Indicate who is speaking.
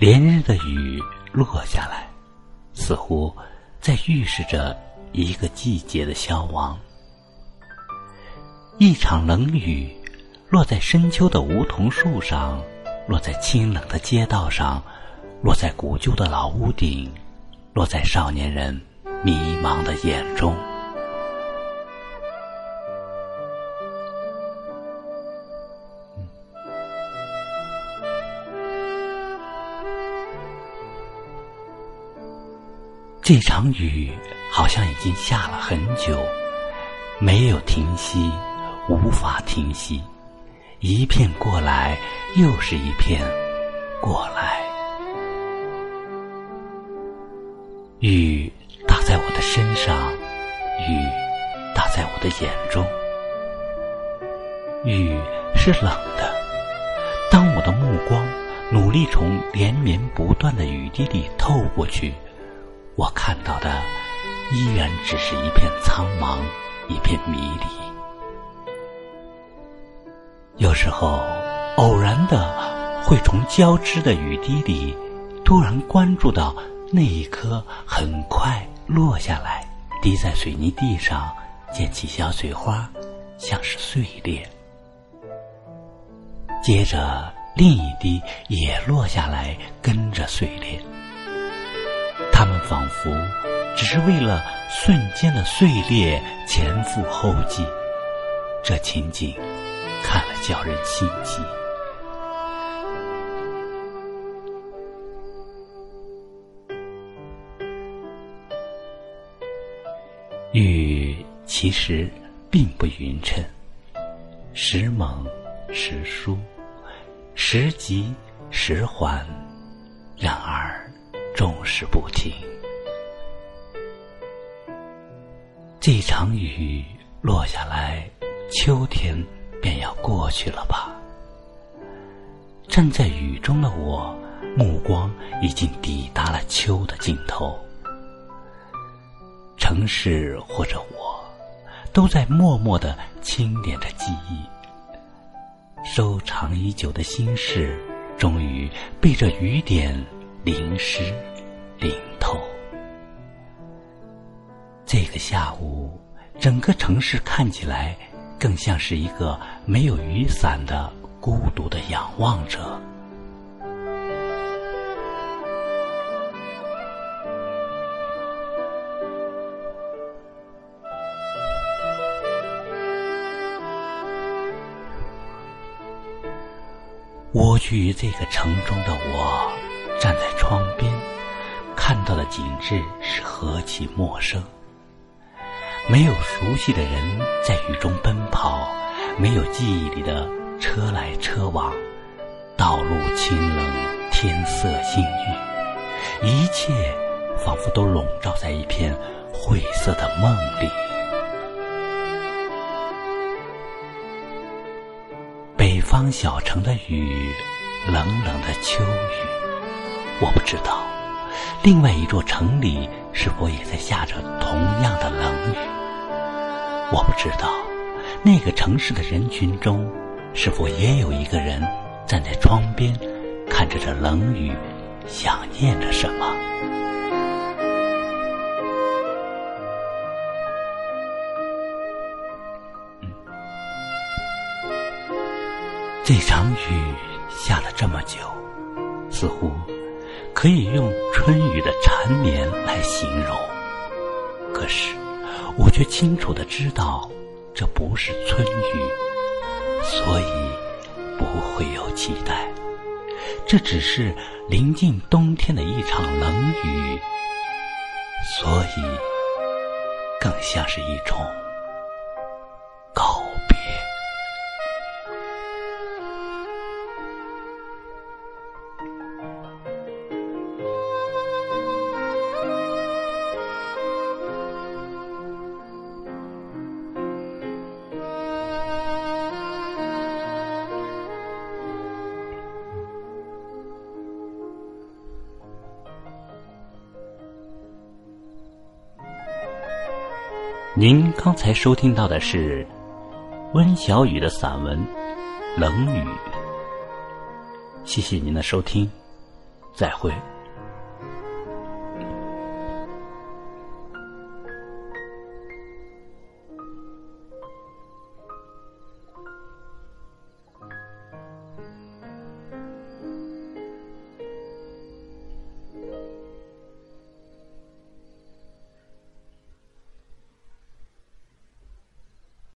Speaker 1: 连日的雨落下来，似乎在预示着一个季节的消亡。一场冷雨，落在深秋的梧桐树上，落在清冷的街道上，落在古旧的老屋顶，落在少年人迷茫的眼中。这场雨好像已经下了很久，没有停息，无法停息，一片过来，又是一片过来。雨打在我的身上，雨打在我的眼中，雨是冷的。当我的目光努力从连绵不断的雨滴里透过去。我看到的依然只是一片苍茫，一片迷离。有时候，偶然的会从交织的雨滴里，突然关注到那一颗很快落下来，滴在水泥地上，溅起小水花，像是碎裂。接着，另一滴也落下来，跟着碎裂。仿佛只是为了瞬间的碎裂前赴后继，这情景看了叫人心悸。雨其实并不匀称，时猛时疏，时急时缓，然而。终是不停。这场雨落下来，秋天便要过去了吧？站在雨中的我，目光已经抵达了秋的尽头。城市或者我，都在默默的清点着记忆。收藏已久的心事，终于被这雨点淋湿。淋。这个下午，整个城市看起来更像是一个没有雨伞的孤独的仰望者。蜗居于这个城中的我，站在窗边。看到的景致是何其陌生！没有熟悉的人在雨中奔跑，没有记忆里的车来车往，道路清冷，天色阴郁，一切仿佛都笼罩在一片晦色的梦里。北方小城的雨，冷冷的秋雨，我不知道。另外一座城里是否也在下着同样的冷雨？我不知道，那个城市的人群中是否也有一个人站在窗边，看着这冷雨，想念着什么？这场雨下了这么久，似乎……可以用春雨的缠绵来形容，可是我却清楚的知道，这不是春雨，所以不会有期待。这只是临近冬天的一场冷雨，所以更像是一种。您刚才收听到的是温小雨的散文《冷雨》，谢谢您的收听，再会。